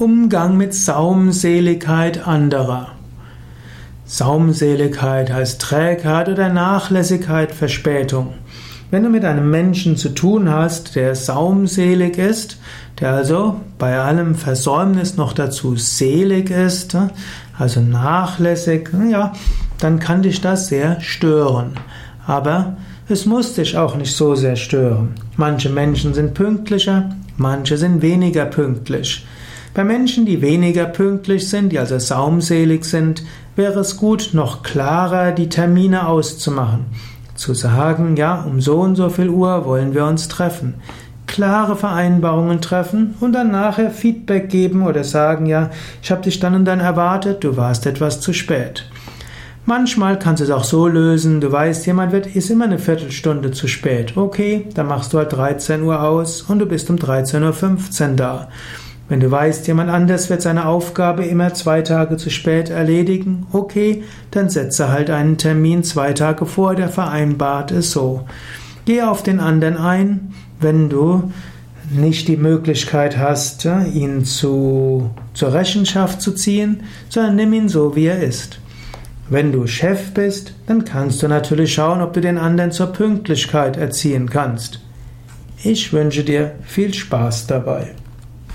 Umgang mit Saumseligkeit anderer. Saumseligkeit heißt Trägheit oder Nachlässigkeit, Verspätung. Wenn du mit einem Menschen zu tun hast, der saumselig ist, der also bei allem Versäumnis noch dazu selig ist, also nachlässig, ja, dann kann dich das sehr stören. Aber es muss dich auch nicht so sehr stören. Manche Menschen sind pünktlicher, manche sind weniger pünktlich. Bei Menschen, die weniger pünktlich sind, die also saumselig sind, wäre es gut, noch klarer die Termine auszumachen. Zu sagen, ja, um so und so viel Uhr wollen wir uns treffen. Klare Vereinbarungen treffen und dann nachher Feedback geben oder sagen, ja, ich habe dich dann und dann erwartet, du warst etwas zu spät. Manchmal kannst du es auch so lösen, du weißt, jemand wird, ist immer eine Viertelstunde zu spät. Okay, dann machst du halt 13 Uhr aus und du bist um 13.15 Uhr da. Wenn du weißt, jemand anders wird seine Aufgabe immer zwei Tage zu spät erledigen, okay, dann setze halt einen Termin zwei Tage vor, der vereinbart ist so. Geh auf den anderen ein, wenn du nicht die Möglichkeit hast, ihn zu, zur Rechenschaft zu ziehen, sondern nimm ihn so, wie er ist. Wenn du Chef bist, dann kannst du natürlich schauen, ob du den anderen zur Pünktlichkeit erziehen kannst. Ich wünsche dir viel Spaß dabei.